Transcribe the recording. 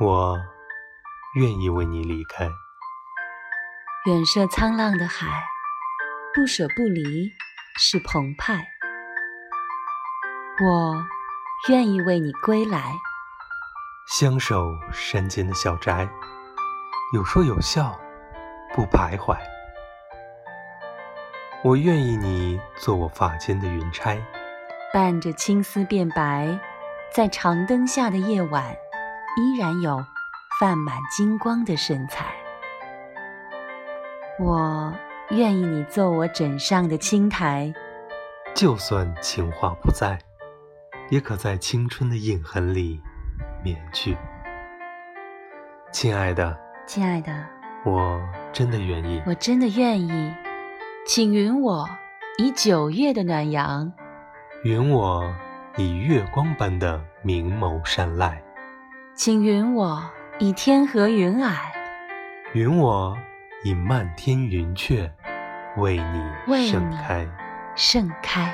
我愿意为你离开。远涉沧浪的海，不舍不离是澎湃。我愿意为你归来。相守山间的小宅，有说有笑，不徘徊。我愿意你做我发间的云钗，伴着青丝变白，在长灯下的夜晚，依然有泛满金光的身材。我愿意你做我枕上的青苔，就算情话不在，也可在青春的印痕里免去。亲爱的，亲爱的，我真的愿意，我真的愿意，请允我以九月的暖阳，允我以月光般的明眸善睐，请允我以天河云霭，允我。以漫天云雀为你盛开，盛开。